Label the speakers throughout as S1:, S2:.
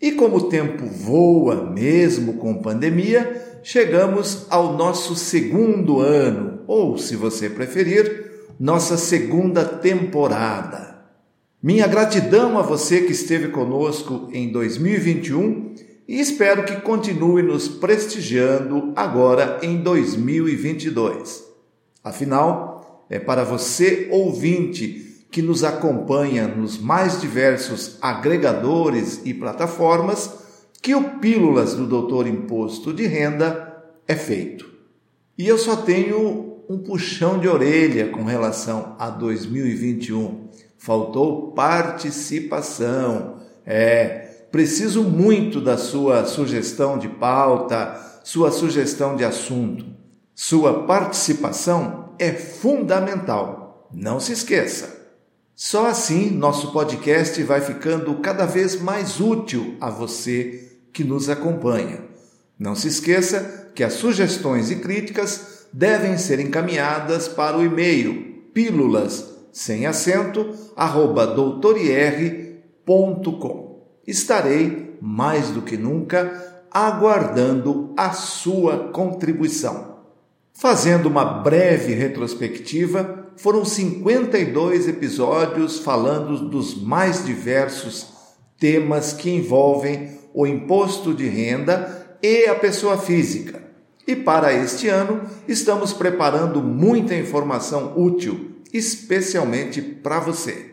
S1: E como o tempo voa, mesmo com pandemia, chegamos ao nosso segundo ano, ou, se você preferir, nossa segunda temporada. Minha gratidão a você que esteve conosco em 2021 e espero que continue nos prestigiando agora em 2022. Afinal, é para você, ouvinte, que nos acompanha nos mais diversos agregadores e plataformas que o Pílulas do Doutor Imposto de Renda é feito. E eu só tenho um puxão de orelha com relação a 2021. Faltou participação. É, preciso muito da sua sugestão de pauta, sua sugestão de assunto. Sua participação é fundamental. Não se esqueça. Só assim nosso podcast vai ficando cada vez mais útil a você que nos acompanha. Não se esqueça que as sugestões e críticas devem ser encaminhadas para o e-mail pílulas sem acento arroba. Estarei mais do que nunca aguardando a sua contribuição. Fazendo uma breve retrospectiva, foram 52 episódios falando dos mais diversos temas que envolvem o imposto de renda e a pessoa física. E para este ano, estamos preparando muita informação útil, especialmente para você.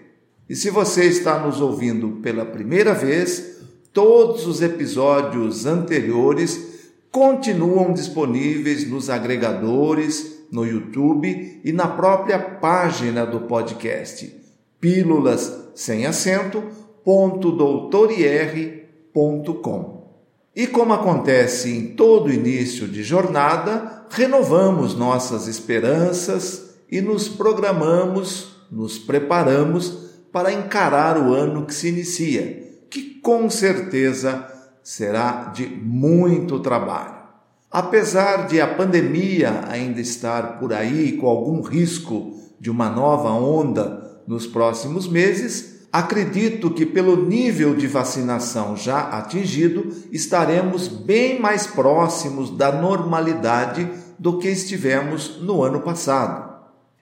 S1: E se você está nos ouvindo pela primeira vez, todos os episódios anteriores continuam disponíveis nos agregadores no YouTube e na própria página do podcast pílulas sem acento.doutorier.com. E como acontece em todo início de jornada, renovamos nossas esperanças e nos programamos, nos preparamos para encarar o ano que se inicia, que com certeza será de muito trabalho. Apesar de a pandemia ainda estar por aí com algum risco de uma nova onda nos próximos meses, acredito que, pelo nível de vacinação já atingido, estaremos bem mais próximos da normalidade do que estivemos no ano passado.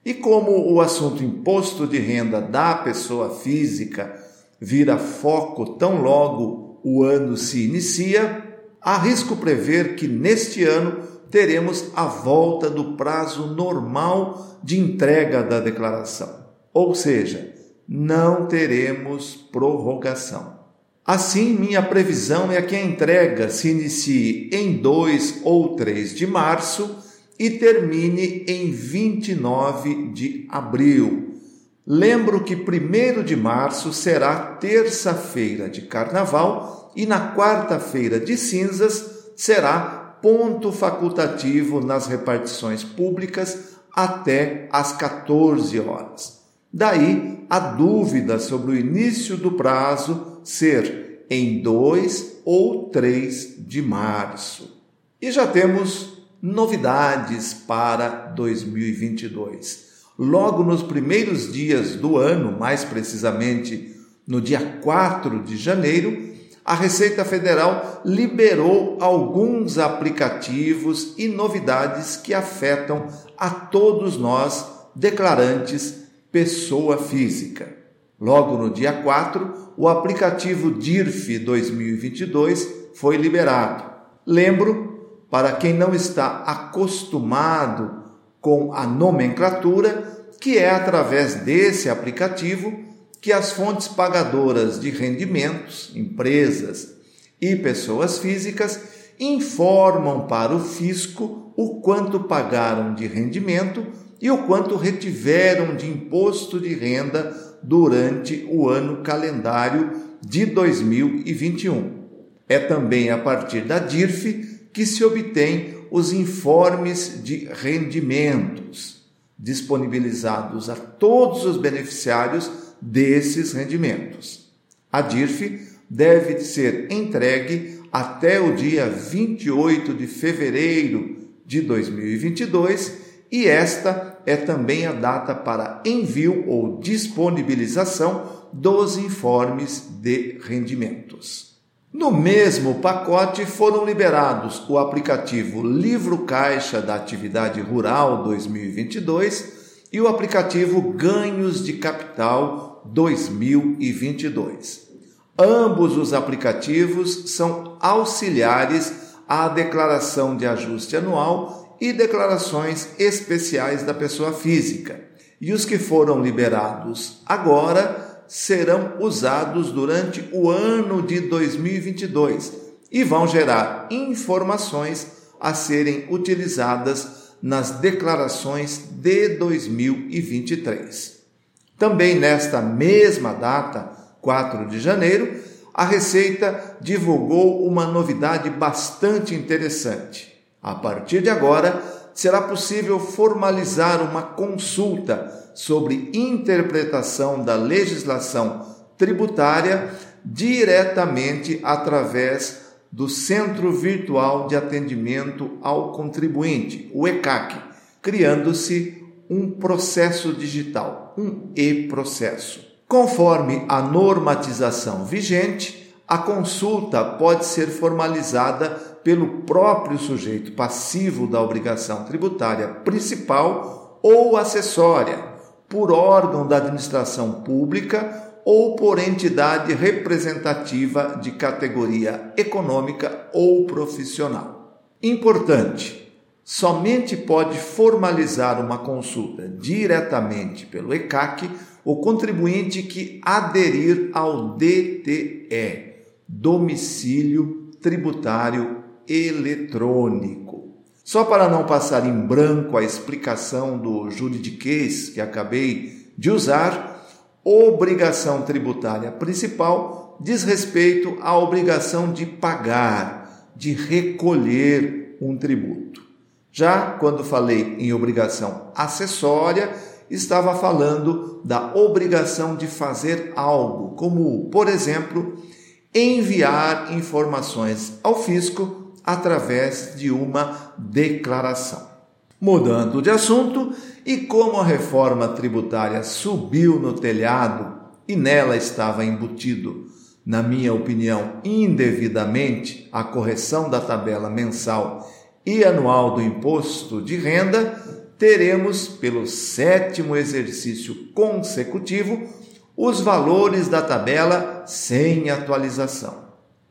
S1: E como o assunto imposto de renda da pessoa física vira foco tão logo o ano se inicia, arrisco prever que neste ano teremos a volta do prazo normal de entrega da declaração, ou seja, não teremos prorrogação. Assim, minha previsão é que a entrega se inicie em 2 ou 3 de março e termine em 29 de abril. Lembro que 1 de março será terça-feira de carnaval e na quarta-feira de cinzas será ponto facultativo nas repartições públicas até às 14 horas. Daí a dúvida sobre o início do prazo ser em 2 ou 3 de março. E já temos novidades para 2022. Logo nos primeiros dias do ano, mais precisamente no dia 4 de janeiro, a Receita Federal liberou alguns aplicativos e novidades que afetam a todos nós, declarantes pessoa física. Logo no dia 4, o aplicativo DIRF 2022 foi liberado. Lembro, para quem não está acostumado com a nomenclatura, que é através desse aplicativo que as fontes pagadoras de rendimentos, empresas e pessoas físicas, informam para o fisco o quanto pagaram de rendimento e o quanto retiveram de imposto de renda durante o ano calendário de 2021. É também a partir da DIRF que se obtém os informes de rendimentos disponibilizados a todos os beneficiários desses rendimentos. A DIRF deve ser entregue até o dia 28 de fevereiro de 2022 e esta é também a data para envio ou disponibilização dos informes de rendimentos. No mesmo pacote foram liberados o aplicativo Livro Caixa da Atividade Rural 2022 e o aplicativo Ganhos de Capital 2022. Ambos os aplicativos são auxiliares à declaração de ajuste anual e declarações especiais da pessoa física. E os que foram liberados agora serão usados durante o ano de 2022 e vão gerar informações a serem utilizadas nas declarações de 2023. Também nesta mesma data, 4 de janeiro, a Receita divulgou uma novidade bastante interessante. A partir de agora, será possível formalizar uma consulta sobre interpretação da legislação tributária diretamente através do Centro Virtual de Atendimento ao Contribuinte, o ECAC, criando-se um processo digital, um e-processo. Conforme a normatização vigente, a consulta pode ser formalizada pelo próprio sujeito passivo da obrigação tributária principal ou acessória, por órgão da administração pública ou por entidade representativa de categoria econômica ou profissional. Importante: somente pode formalizar uma consulta diretamente pelo ECAC o contribuinte que aderir ao DTE Domicílio Tributário Eletrônico. Só para não passar em branco a explicação do juridiquês que acabei de usar, obrigação tributária principal diz respeito à obrigação de pagar, de recolher um tributo. Já quando falei em obrigação acessória, estava falando da obrigação de fazer algo, como, por exemplo, enviar informações ao fisco através de uma declaração. Mudando de assunto, e como a reforma tributária subiu no telhado e nela estava embutido, na minha opinião, indevidamente, a correção da tabela mensal e anual do imposto de renda, teremos, pelo sétimo exercício consecutivo, os valores da tabela sem atualização.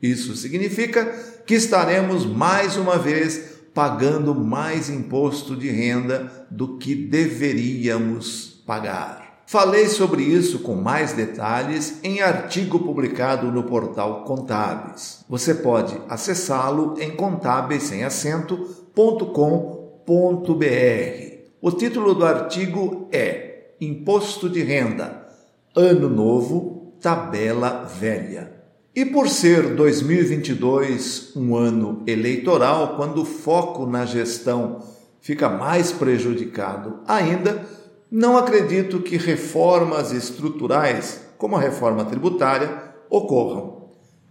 S1: Isso significa que estaremos mais uma vez pagando mais imposto de renda do que deveríamos pagar. Falei sobre isso com mais detalhes em artigo publicado no portal Contábeis. Você pode acessá-lo em contábeissemacento.com.br. O título do artigo é Imposto de Renda, Ano Novo, Tabela Velha. E por ser 2022 um ano eleitoral, quando o foco na gestão fica mais prejudicado ainda, não acredito que reformas estruturais, como a reforma tributária, ocorram.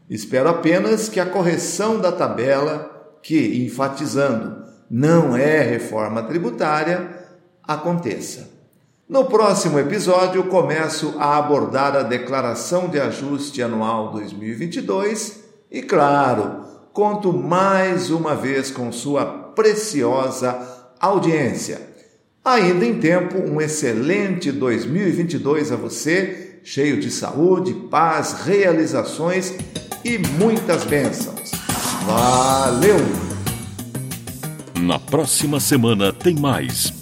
S1: Espero apenas que a correção da tabela, que, enfatizando, não é reforma tributária, aconteça. No próximo episódio, começo a abordar a declaração de ajuste anual 2022 e, claro, conto mais uma vez com sua preciosa audiência. Ainda em tempo, um excelente 2022 a você, cheio de saúde, paz, realizações e muitas bênçãos. Valeu!
S2: Na próxima semana tem mais